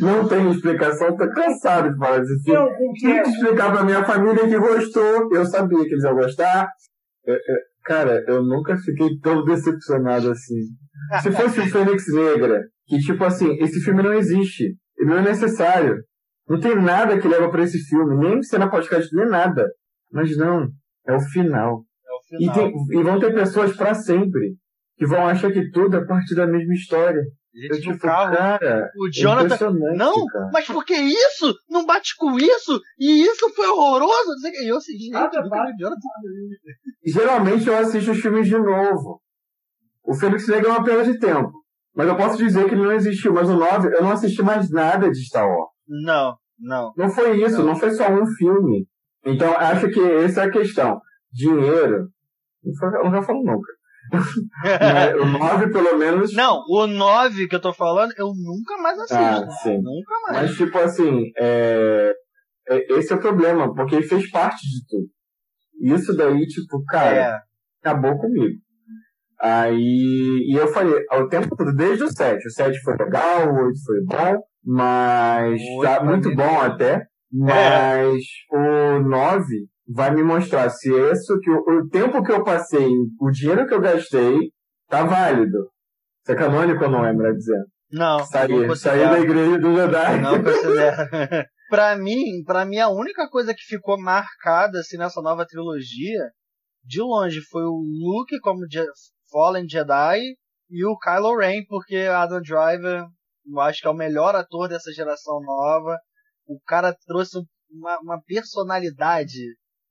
Não tem explicação, tô cansado de falar desse Tem filme. Tinha que explicar pra minha família que gostou, eu sabia que eles iam gostar. É, é, cara, eu nunca fiquei tão decepcionado assim. Se fosse o Fênix Negra, que tipo assim, esse filme não existe, ele não é necessário. Não tem nada que leva pra esse filme, nem cena podcast, nem nada. Mas não, é o final. é o E, final. tem- e vão ter pessoas pra sempre que vão achar que tudo é parte da mesma história. Gente, Eu, tipo, carro. cara, O é Jonathan. impressionante, Não, cara. mas por que isso? Não bate com isso? E isso foi horroroso? Não. E eu assim, gente, Nada bate. Jonathan. Geralmente eu assisto os filmes de novo. O Fênix Negra é uma perda de tempo. Mas eu posso dizer que ele não existiu. Mas o 9, eu não assisti mais nada de Star Wars. Não, não. Não foi isso, não, foi só um filme. Então acho que essa é a questão. Dinheiro. Não, foi, eu não já falo nunca. Mas o 9, pelo menos. Não, o 9 que eu tô falando, eu nunca mais assisto. Ah, sim. Nunca mais. Mas, tipo assim, é... é- esse é o problema, porque ele fez parte de tudo. Isso daí, tipo, cara, É. acabou comigo. Aí, e eu falei, ao tempo todo, desde o 7. O 7 foi legal, o 8 foi bom, mas. O oito já, muito bom até. Mas o 9 vai me mostrar se isso que o, o tempo que eu passei, o dinheiro que eu gastei, tá válido. Isso é canônico ou não é, melhor dizendo? Não, não Sair, sair da igreja do Jedi. Não considero. Pra mim, pra mim, a única coisa que ficou marcada assim, nessa nova trilogia, de longe, foi o Luke como Je Fallen Jedi e o Kylo Ren, porque Adam Driver, eu acho que é o melhor ator dessa geração nova. O cara trouxe uma, uma personalidade,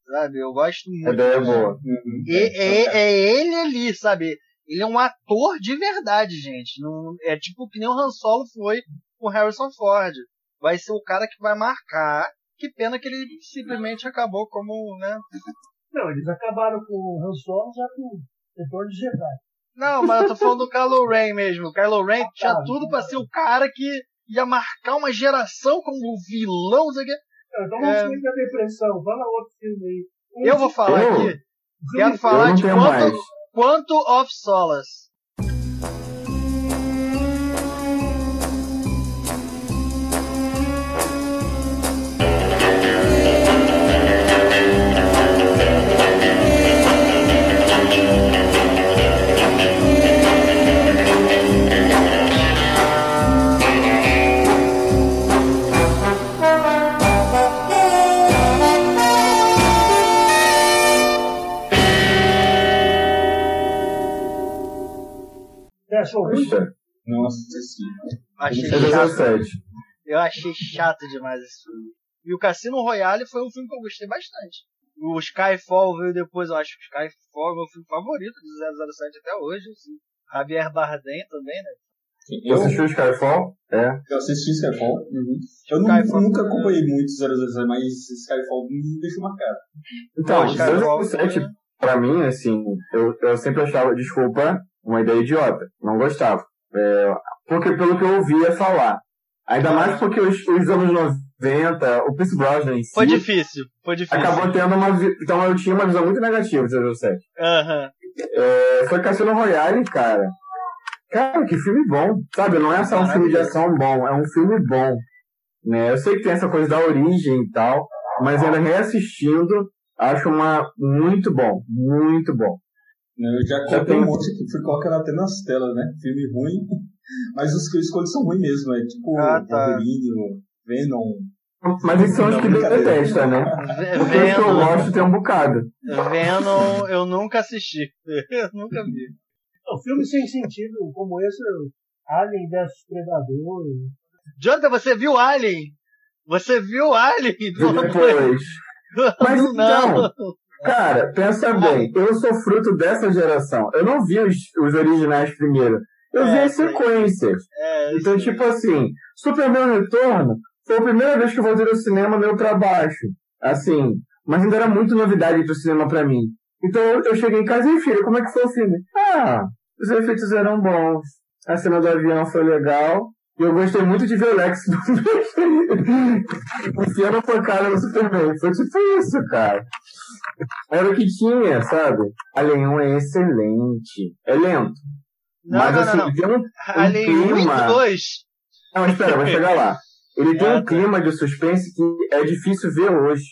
sabe? Eu gosto A muito. ideia é boa. E, é, é ele ali, sabe? Ele é um ator de verdade, gente. Não, é tipo que nem o Han Solo foi com Harrison Ford. Vai ser o cara que vai marcar. Que pena que ele simplesmente acabou como, né? Não, eles acabaram com o Han Solo já com o Retorno de Jedi. Não, mas eu tô falando do Kylo Ren mesmo. O Kylo Ren tinha tá. tudo pra ser o cara que ia marcar uma geração como vilão, não sei o quê. Então vamos É. sair da depressão. Fala outro filme aí. Um Eu vou falar Eu? aqui. Quero falar de quanto, mais. quanto of Solace. Achou ruim? Nossa, sim. Achei chato. 17. Eu achei chato demais esse filme. E o Cassino Royale foi um filme que eu gostei bastante. O Skyfall veio depois, eu acho que o Skyfall é o meu filme favorito de 007 até hoje. Assim. Javier Bardem também, né? Você assistiu Skyfall? É. Eu assisti Skyfall. Uhum. Eu Skyfall. nunca acompanhei muito 007, mas Skyfall me deixou marcado. Então, Skyfall 007, foi- pra mim, assim, eu, eu sempre achava, desculpa, uma ideia idiota. Não gostava. É, porque pelo que eu ouvia falar. Ainda mais porque os, os anos 90, o Pierce Brosnan em si, Foi difícil, foi difícil. acabou tendo uma... Então eu tinha uma visão muito negativa do 007. Aham. É, foi Cassino Royale, cara. Cara, que filme bom. Sabe, não é só um filme de ação bom, é um filme bom. Né? Eu sei que tem essa coisa da origem e tal, mas ainda reassistindo, acho uma muito bom, muito bom. Eu já comprei um monte aqui, fui colocando até nas telas, né? Filme ruim, mas os que eu escolho são ruins mesmo, é tipo Ah, tá. Wolverine, o Venom. Mas esses são os que Não, detesta, né? Os que eu gosto tem um bocado. Venom eu nunca assisti. eu nunca vi. Um filme sem sentido como esse, Alien vs Predador. Jonathan, você viu Alien? Você viu Alien? Depois. Mas então, cara, pensa bem, eu sou fruto dessa geração. Eu não vi os, os originais primeiro. Eu vi É, as sim. sequências. É, Então, tipo assim, Superman Retorno foi a primeira vez que eu voltei ao cinema meio pra baixo. Assim, mas ainda era muito novidade pro cinema pra mim. Então eu, eu cheguei em casa e filho, como é que foi o filme? Ah, os efeitos eram bons. A cena do avião foi legal. E eu gostei muito de ver o Lex enfiando a pancada no Superman. Foi tipo isso, cara. Era o que tinha, sabe? Alien 1 é excelente. É lento. Não, mas não, assim, não, tem um, Alien 1 clima. e 2. não, espera, vou chegar lá. Ele tem um clima de suspense que é difícil ver hoje.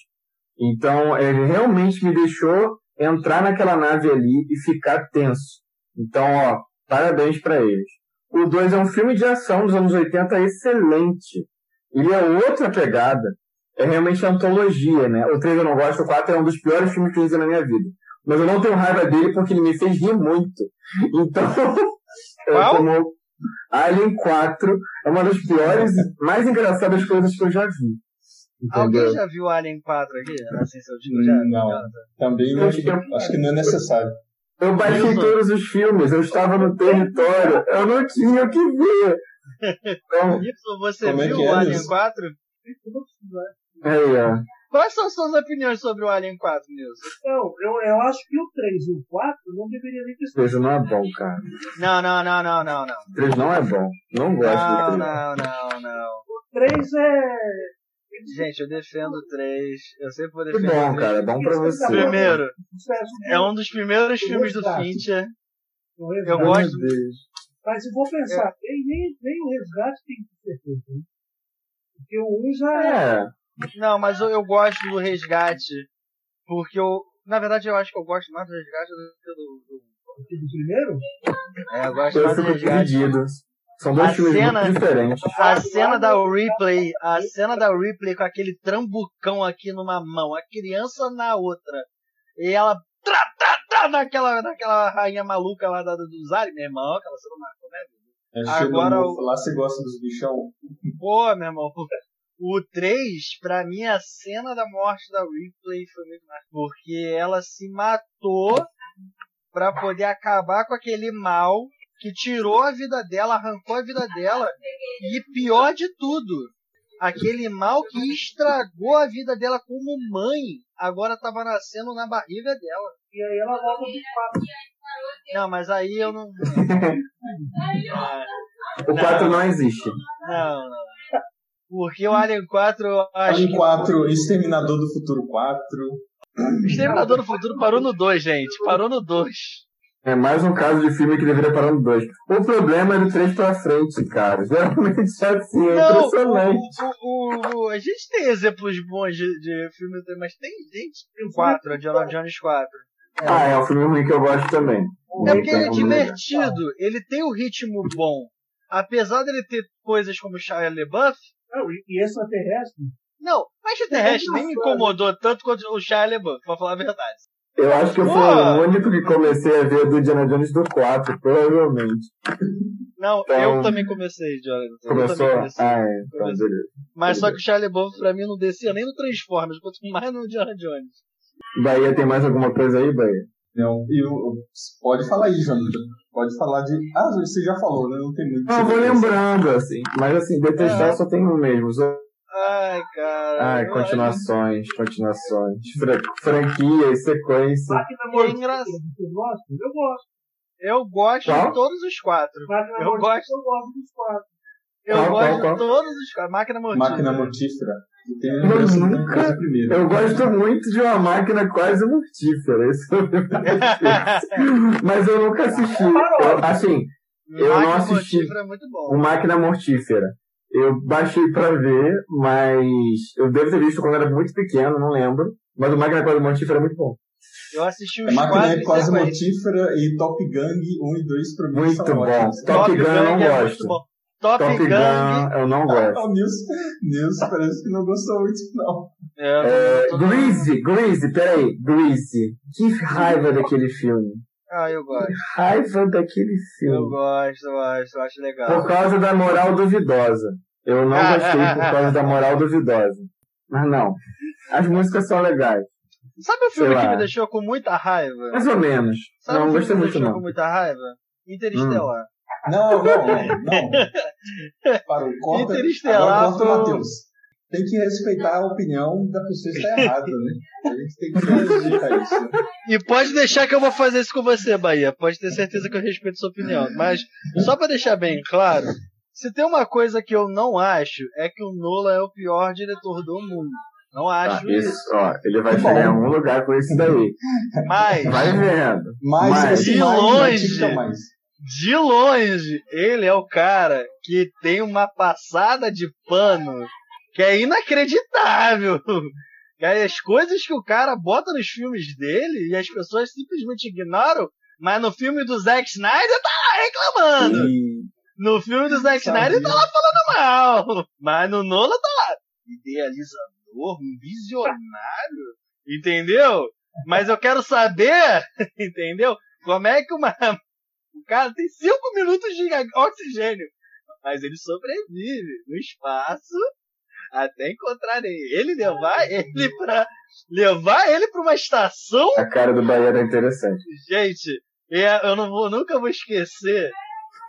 Então, ele realmente me deixou entrar naquela nave ali e ficar tenso. Então, ó, parabéns pra eles. O 2 é um filme de ação dos anos 80 excelente. Ele é outra pegada. É realmente antologia, né? O 3 eu não gosto, o 4 é um dos piores filmes que eu fiz na minha vida. Mas eu não tenho raiva dele porque ele me fez rir muito. Então, eu como Alien 4 é uma das piores, mais engraçadas coisas que eu já vi. Alguém Entendeu? já viu Alien 4 aqui? Assim, seu tipo, já? Não. Também Eu não, é- acho que não é necessário. Eu baixei Wilson. todos os filmes, eu estava no território, eu não tinha o que ver. Então, Isso, você Como é viu que é o Alien isso? 4? aí, ó. Quais são suas opiniões sobre o Alien 4, Nilson? Não, eu, eu acho que o 3 e o 4 não deveria nem ter O 3 não é bom, cara. Não, não, não, não, não, não. O 3 não é bom. Não gosto Não, do 3. não, não, não. O 3 é. Gente, eu defendo o 3. Eu sempre vou Que defender o bom, 3. cara. É bom pra você. Primeiro, sucesso é um dos primeiros filmes do. Fincher. Eu gosto. Mas se for pensar, nem, nem, nem o resgate tem que ser feito. Né? Porque o 1 já é. É, Não, mas eu, eu gosto do resgate. Porque eu. Na verdade, eu acho que eu gosto mais do resgate do que do. do- do primeiro. É, eu gosto eu mais do resgate. dividido. São dois A filmes cena- muito diferentes. A cena da Ripley, a cena da Ripley com aquele trambucão aqui numa mão, a criança na outra. E ela tra, tra, tra, naquela, naquela rainha maluca lá da, dos aliens, meu irmão, aquela cena marcou, né? É, Agora o- no- Lá você gosta dos bichão. Pô, meu irmão. O 3, pra mim, a cena da morte da Ripley foi muito mais. Porque ela se matou pra poder acabar com aquele mal que tirou a vida dela, arrancou a vida dela. E pior de tudo, aquele mal que estragou a vida dela como mãe, agora tava nascendo na barriga dela. E aí ela volta pro papo. Não, mas aí eu não. O 4 não existe. Não, não. Porque o Alien 4, eu acho Alien que. 4, Exterminador do Futuro 4. Exterminador do Futuro parou no 2, gente. Parou no 2. É mais um caso de filme que deveria parar no 2. O problema é do 3 pra frente, cara. Geralmente é assim, é Não, impressionante. o, o- o- a gente tem exemplos bons de, de filme, mas tem gente. Tem 4, a John Jones 4. Ah, é um filme ruim que eu gosto também. É porque ele é ver. divertido, ele tem um ritmo bom. Apesar dele ter coisas como Shia LaBeouf, Não, e, e extraterrestre? não, mas o terrestre nem me incomodou tanto quanto o Shia LaBeouf, pra falar a verdade. Eu acho que eu fui o único que comecei a ver do Indiana Jones do 4, provavelmente. Não, Então- eu também comecei, Jonathan. Eu Começou? comecei. Ah, é. Então, Comecei. Mas só que o Shia LaBeouf pra mim não descia nem no Transformers, quanto mais no Indiana Jones. Bahia tem mais alguma coisa aí, Bahia? Não, e o- pode falar aí, Jonathan. Pode falar de. Ah, você já falou, né? Não tem muito. Não, eu vou lembrando, assim. Mas assim, detestar É. só tem um mesmo. Só... Ai, cara. Ai, eu- continuações, continuações. Fra- franquias, sequência. Máquina É Mortífera, engraçado. você gosta? Eu gosto. Eu gosto Qual? de todos os quatro. Máquina Eu gosto. eu gosto dos quatro. Eu Qual, gosto qual, qual? de todos os quatro. Máquina mortífera. Máquina Mortífera. Eu nunca-. Eu gosto muito de uma máquina quase mortífera. Isso é. Mas eu nunca assisti. Eu, assim, eu não Máquina assisti. mortífera é muito bom. o Máquina Mortífera. Eu baixei pra ver, mas eu devo ter visto quando era muito pequeno, não lembro. Mas o Máquina Quase Mortífera é muito bom. Eu assisti os máquina é quase sequência. mortífera e Top Gang 1 e 2 pra mim Muito são bom. ótimos. Top Gun eu não é muito gosto. Top, Top Gun. Gun eu não Ah, gosto. o Nilson, Nilson parece que não gostou muito, não. É, É, Greasy, Greasy, peraí, Greasy. Que raiva daquele filme. Ah, eu gosto. Raiva daquele Eu filme. gosto, eu acho, eu acho legal. Por causa da moral duvidosa. Eu não gostei por causa da moral duvidosa. Mas não. As músicas são legais. Sabe o filme que me deixou com muita raiva? Mais ou menos. Sabe não o filme gostei que me muito deixou não. com muita raiva? Interestelar. Não, não, não. Parou, corta. Interestelar Agora corta o Matheus. Tem que respeitar a opinião da pessoa que está errada, né? A gente tem que respeitar isso. né? E pode deixar que eu vou fazer isso com você, Bahia. Pode ter certeza que eu respeito sua opinião. Mas, só pra deixar bem claro, se tem uma coisa que eu não acho, é que o Nolan é o pior diretor do mundo. Não Tá, acho isso. isso, ó, ele vai chegar em algum lugar com isso daí. Mas, Vai vendo. Mas, Mas- esse De mais longe. mais. de longe, ele é o cara que tem uma passada de pano que é inacreditável. Cara, As coisas que o cara bota nos filmes dele e as pessoas simplesmente ignoram, mas no filme do Zack Snyder tá lá reclamando. E No filme do Zack Sabia. Snyder tá lá falando mal. Mas no Nolan tá lá. Idealizador, um visionário. Entendeu? Mas eu quero saber, entendeu? Como é que uma. O cara tem cinco minutos de oxigênio. Mas ele sobrevive no espaço até encontrarem ele, levar ele pra. Levar ele pra uma estação A cara do Bahia era interessante. Gente, é, eu não vou, nunca vou esquecer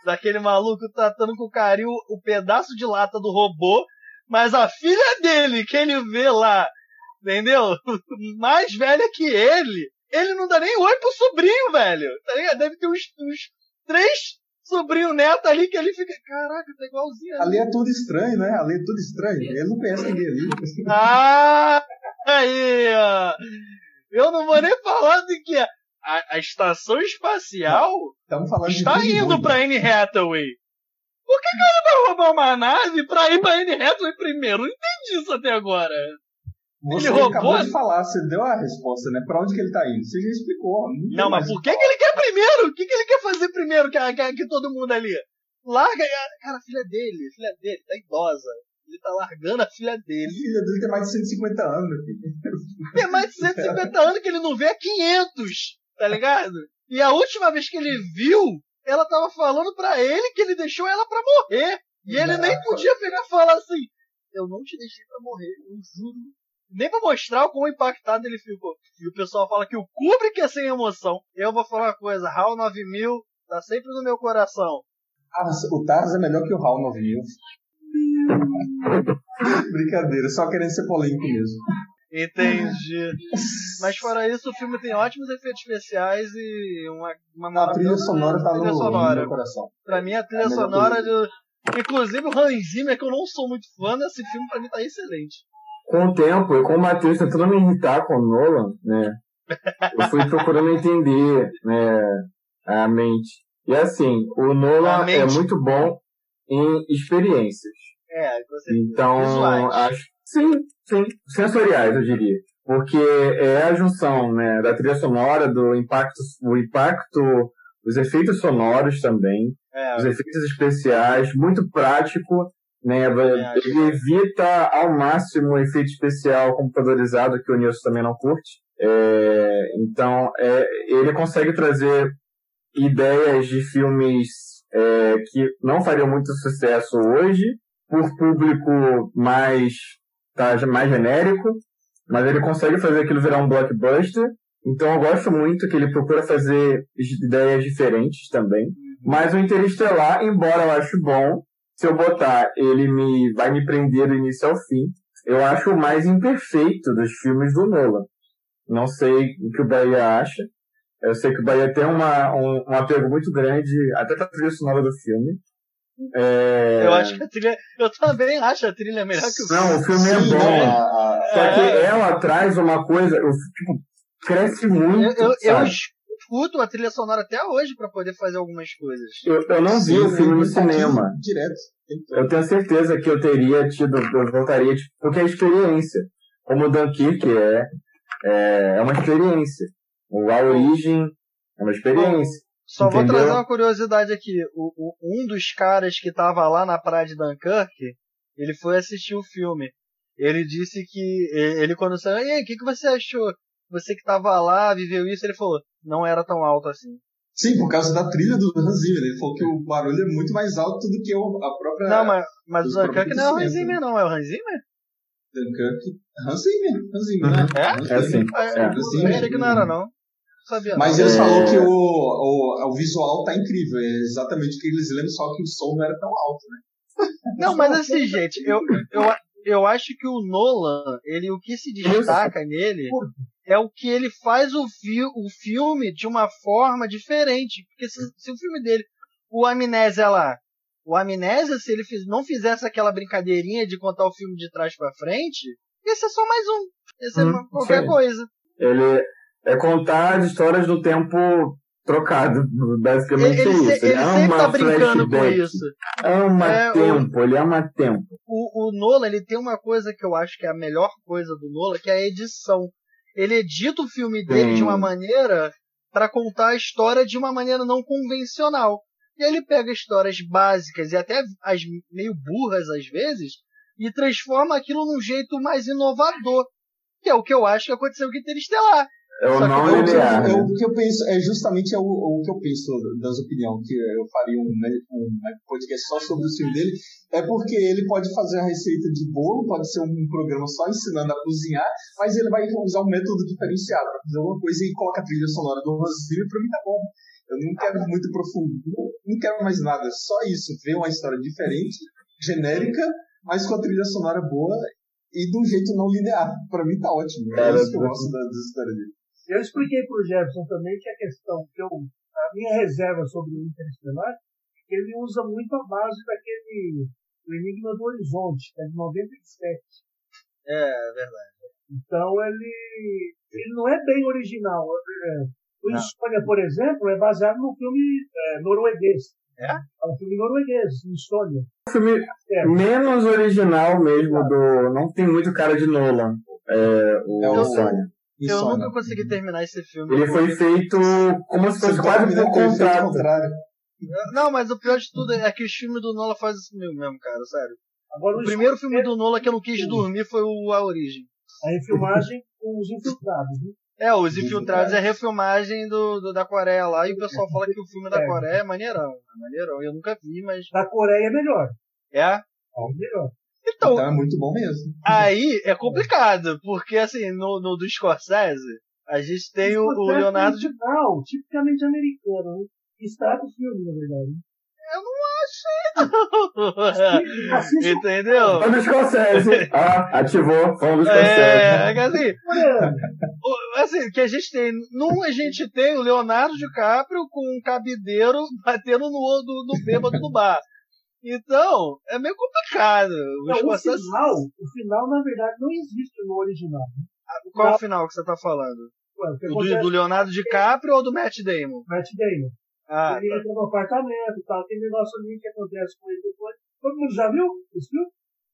daquele maluco tratando com carinho o pedaço de lata do robô, mas a filha dele, que ele vê lá, entendeu? Mais velha que ele, ele não dá nem oi pro sobrinho, velho. Tá ligado? Deve ter uns, uns três sobrinho neto ali que ele fica, caraca, tá igualzinho. a ali é tudo estranho, né? Ali é tudo estranho. Ele não conhece ninguém ali. Ah, aí, ó. Eu não vou nem falar de que a, a estação espacial Estamos falando está de indo pra Anne Hathaway. Por que, que ele vai roubar uma nave pra ir pra Anne Hathaway primeiro? Não entendi isso até agora. Você ele roubou acabou a- de falar, você deu a resposta, né? Pra onde que ele tá indo? Você já explicou. tem Não, mas por que, que ele quer primeiro? O que, que ele quer fazer primeiro que, que, que todo mundo ali? Larga, cara, a filha dele, a filha dele, tá idosa. Ele tá largando a filha A dele. filha dele tem mais de 150 anos, meu filho. Tem mais de 150 anos que ele não vê há 500, tá ligado? E a última vez que ele viu, ela tava falando pra ele que ele deixou ela pra morrer. E ele nem podia pegar e falar assim: Eu não te deixei pra morrer, eu juro. Nem pra mostrar o quão impactado ele ficou. E o pessoal fala que o Kubrick é sem emoção. Eu vou falar uma coisa: HAL 9000 tá sempre no meu coração. Ah, o Tars é melhor que o HAL 9000. Brincadeira, só querendo ser polêmico mesmo. Entendi. Mas fora isso, o filme tem ótimos efeitos especiais e uma, uma A trilha sonora tá no, trilha no sonora. meu coração. Pra mim, a trilha É a sonora de. Inclusive o Hans Zimmer, que eu não sou muito fã desse filme, pra mim tá excelente. Com o tempo, e como o Matheus tentando me irritar com o Nolan, né? Eu fui procurando entender, né? A mente. E assim, o Nolan é muito bom em experiências. É, com certeza. Então, Visuais. acho sim, sim, sensoriais, eu diria. Porque é a junção, né, da trilha sonora, do impacto, o impacto, os efeitos sonoros também, É, os efeitos especiais, muito prático, né, acho. ele evita ao máximo o efeito especial computadorizado que o Nilson também não curte. É, então, é, ele consegue trazer ideias de filmes é, que não fariam muito sucesso hoje, por público mais, tá, mais genérico, mas ele consegue fazer aquilo virar um blockbuster. Então eu gosto muito que ele procura fazer ideias diferentes também. Mas o Interestelar, embora eu ache bom, se eu botar ele me vai me prender do início ao fim, eu acho o mais imperfeito dos filmes do Nolan. Não sei o que o Bahia acha. Eu sei que o Bahia tem uma, um, um apego muito grande, até com a trilha sonora do filme. É... Eu acho que a trilha. Eu também acho a trilha melhor que o filme. Não, o filme é Sim, bom. né? Só que É. ela traz uma coisa, eu, tipo, cresce muito. Eu, eu, eu? Escuto a trilha sonora até hoje pra poder fazer algumas coisas. Eu, eu não vi Sim, o filme no cinema. Direto. Eu tenho certeza que eu teria tido, eu voltaria, tipo, porque é experiência. Como o Dunkirk é, é, é uma experiência. O A Origem é uma experiência. Só vou Entendeu? trazer uma curiosidade aqui. O, o- um dos caras que tava lá na praia de Dunkirk, ele foi assistir o filme. Ele disse que. Ele quando saiu, e aí, o que, que você achou? Você que tava lá, viveu isso, ele falou, não era tão alto assim. Sim, por causa da trilha do Hans Zimmer. Ele falou que o barulho é muito mais alto do que o- a própria. Não, mas, mas o Dunkirk não é o Hans Zimmer, não. É o Hans Zimmer? Dunkirk. Hans Zimmer. Hans Zimmer, né? É? É assim. É, É. Eu achei que não era, não. Não sabia. Mas não. eles É. falaram que o, o, o visual tá incrível. É exatamente o que eles lembram, só que o som não era tão alto, né? Não, mas assim, gente, eu, eu, eu acho que o Nolan, ele, o que se destaca nele é o que ele faz o, fi o filme de uma forma diferente. Porque se, se o filme dele, o Amnésia lá, o Amnésia, se ele fiz, não fizesse aquela brincadeirinha de contar o filme de trás pra frente, ia ser só mais um. Ia ser Hum, qualquer sim. coisa. Ele é contar as histórias do tempo trocado. Basicamente Ele, é ele, isso. se- ele ama sempre tá brincando com isso. Ama É, o- tempo, ele ama tempo. o, o Nolan, ele tem uma coisa que eu acho que é a melhor coisa do Nolan, que é a edição. Ele edita o filme dele Sim. de uma maneira para contar a história de uma maneira não convencional. E ele pega histórias básicas e até as meio burras às vezes e transforma aquilo num jeito mais inovador. Que é o que eu acho que aconteceu com Interestelar. É o não É linear. é né? o que eu penso, é justamente é o, o que eu penso das opiniões, que eu faria um, né, um podcast só sobre o filme dele, é porque ele pode fazer a receita de bolo, pode ser um programa só ensinando a cozinhar, mas ele vai usar um método diferenciado para fazer alguma coisa e coloca a trilha sonora do Hans Zimmer, pra mim tá bom. Eu não quero muito profundo, não, quero mais nada, só isso, ver uma história diferente, genérica, mas com a trilha sonora boa e de um jeito não linear. Pra mim tá ótimo, é Cara, isso que eu gosto da, das histórias dele. Eu expliquei para o Jefferson também que a questão, que eu, a minha reserva sobre o Interestelar, é que ele usa muito a base daquele o Enigma do Horizonte, que é de 97. É, é verdade. Então ele, ele não é bem original. É, O. Insônia, por exemplo, é baseado no filme é, norueguês. É? É um filme norueguês, Insônia. O filme É. menos original mesmo do. Não tem muito cara de Nolan. É, o É o- Eu Insônia. nunca consegui terminar esse filme. Ele foi feito como se fosse quase né? o contrato. contrário. Não, mas o pior de tudo é que os filmes do Nola fazem isso comigo mesmo, cara, sério. Agora, O o primeiro filme do Nola que eu não quis dormir foi o A Origem. A refilmagem com os infiltrados, né? É, Os Infiltrados é a refilmagem do, do- da Coreia lá, e o pessoal fala que o filme da É. Coreia é maneirão. É maneirão. Eu nunca vi, mas. Da Coreia é melhor. É? É melhor. Então, Então é muito bom mesmo. aí é complicado, porque assim, no, no do Scorsese, a gente tem o, o Scorsese Leonardo de. final tipicamente americano, né? Estraga o filme, na verdade. Assiste o Entendeu? Fã do Scorsese. Ah, ativou. Fã do É, Scorsese. que assim, o- assim, que a gente tem. Num a gente tem o Leonardo DiCaprio com um cabideiro batendo no do, do bêbado do bar. Então, é meio complicado. O Não, o Scorsese- final, o final, na verdade, não existe no original. né? Qual é o final que você tá falando? Ué, o O acontece do, do Leonardo DiCaprio ou do Matt Damon? Matt Damon. Ah, ele entra no apartamento e tal, tem negócio ali que acontece com ele depois. Todo mundo já viu esse filme?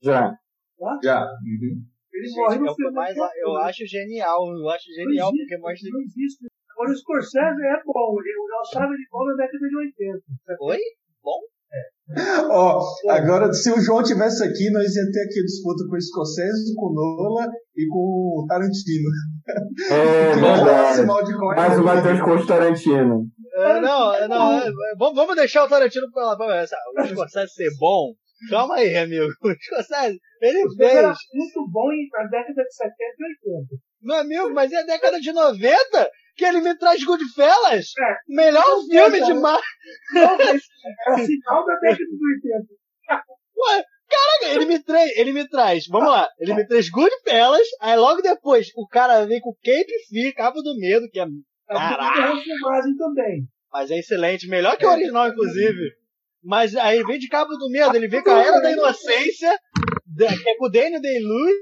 Já. Tá? Já. Uhum. Ele Gente, morre no é o filme. mais, né? eu acho genial, eu acho genial Não porque mostra. Não existe. Agora o Scorsese é bom, ele eu achava ele bom na década de 80. Oi? Bom? Ó, agora, se o João tivesse aqui, nós ia ter aqui disputa com o Scorsese, com o Nola e com o Tarantino. É verdade. Mas o Matheus Costa Tarantino. É, não, é, não, é, é, vamos, deixar o Tarantino pra lá. pra- essa- O Scorsese ser bom. Calma aí, amigo. O Scorsese, ele O filme era fez. muito bom em- na década de 70 e 80. Meu amigo, mas é a década de 90 que ele me traz Goodfellas? É. Melhor filme de cara. mar. Não, mas era final da década de 80. Ué, caraca, ele me traz, ele me traz, vamos lá, ele me traz Goodfellas, aí logo depois o cara vem com Cape Fear, Cabo do Medo, que é. É Caraca, também. mas é excelente, melhor que o original, inclusive. Mas aí vem de Cabo do Medo, ele vem com a Era da Inocência, que é com o Daniel Day-Lewis,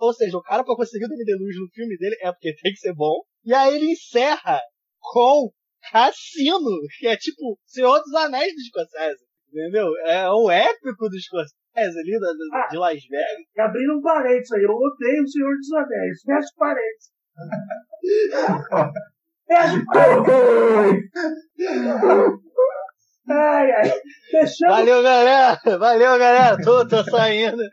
ou seja, o cara pra conseguir o Daniel Day-Lewis no filme dele é porque tem que ser bom. E aí ele encerra com Cassino, que é tipo Senhor dos Anéis do Scorsese. Entendeu? É o épico do Scorsese ali, da- da- de Las Vegas. E abrindo um parênteses aí, eu odeio o Senhor dos Anéis. Fecha o parênteses. Fecha o parênteses. Ai, ai. Fechamos. Valeu, galera! Valeu, galera! Tô, tô saindo.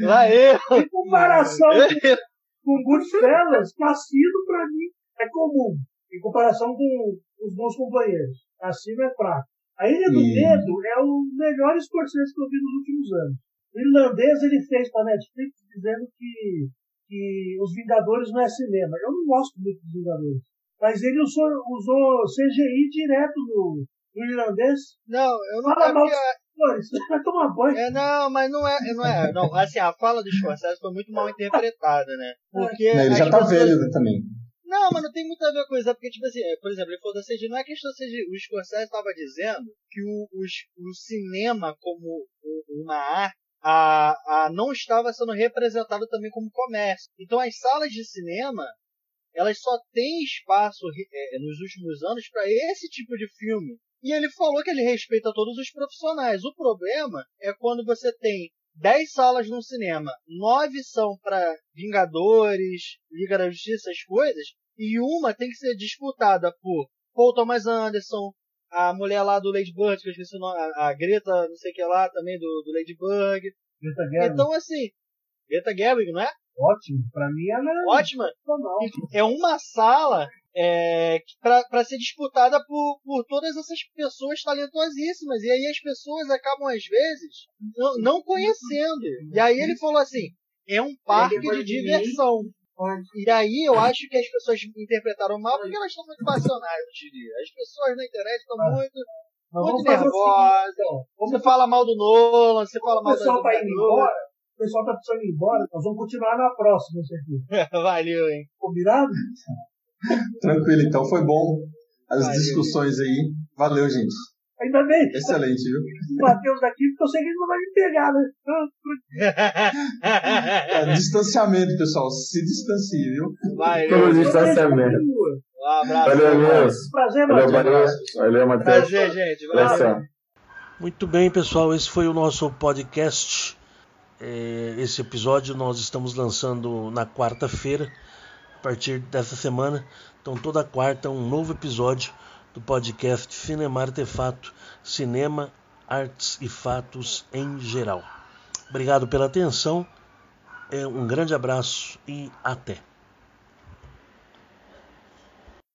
Valeu! Em comparação com Goodfellas, Cassino pra mim é comum. Em comparação com os bons companheiros. Cassino é fraco. A Ilha do. Medo é o melhor Scorsese que eu vi nos últimos anos. O irlandês ele fez pra Netflix dizendo que, que Os Vingadores não é cinema. Eu não gosto muito dos Vingadores. Mas ele usou, usou CGI direto no, no irlandês. Não, eu não Fala é mal Isso vai tomar banho. É, não, mas não é, não é. Não, assim, a fala do Scorsese foi muito mal interpretada, né? Porque. Não, ele já tá pessoas- velho também. Não, mas não tem muito a ver com isso, é porque, tipo assim, é, por exemplo, ele falou da CG, não é questão da CG, o Scorsese estava dizendo que o, os- o cinema como uma arte, a, a não estava sendo representado também como comércio. Então as salas de cinema, elas só têm espaço é, nos últimos anos para esse tipo de filme. E ele falou que ele respeita todos os profissionais. O problema é quando você tem 10 salas num cinema, 9 são para Vingadores, Liga da Justiça, essas coisas, e uma tem que ser disputada por Paul Thomas Anderson, a mulher lá do Ladybug, que eu esqueci o nome, a, Greta, não sei o que lá, também do, do Ladybug. Greta Gerwig. Então, assim, Greta Gerwig, não é? Ótimo. Pra mim ela é Ótima. É uma sala é, para ser disputada por, por todas essas pessoas talentosíssimas. E aí as pessoas acabam, às vezes, não, não conhecendo. E aí ele falou assim: é um parque de diversão. E aí eu acho que as pessoas interpretaram mal porque elas estão muito passionais, eu diria. As pessoas na internet estão muito, Mas muito vamos fazer o nervosas. então. Você fala mal do Nolan, você fala O mal do pessoal tá indo embora. O pessoal tá precisando ir embora. Nós vamos continuar na próxima, isso aqui. Valeu, hein? Combinado? Tranquilo, então foi bom as Valeu. discussões aí. Valeu, gente. Ainda bem. Excelente, viu? O Matheus daqui, porque eu sei que ele não vai me pegar, né? É, distanciamento, pessoal. Se distancie, viu? Valeu. Pelo distanciamento. Um abraço. Valeu, amigos. Prazer, Matheus. valeu. Valeu, Matheus. Prazer, gente. Valeu. Muito bem, pessoal, esse foi o nosso podcast. É, esse episódio nós estamos lançando na quarta-feira, a partir dessa semana. Então, toda quarta, um novo episódio do podcast Cinema Artefato, cinema, artes e fatos em geral. Obrigado pela atenção, é, um grande abraço e até.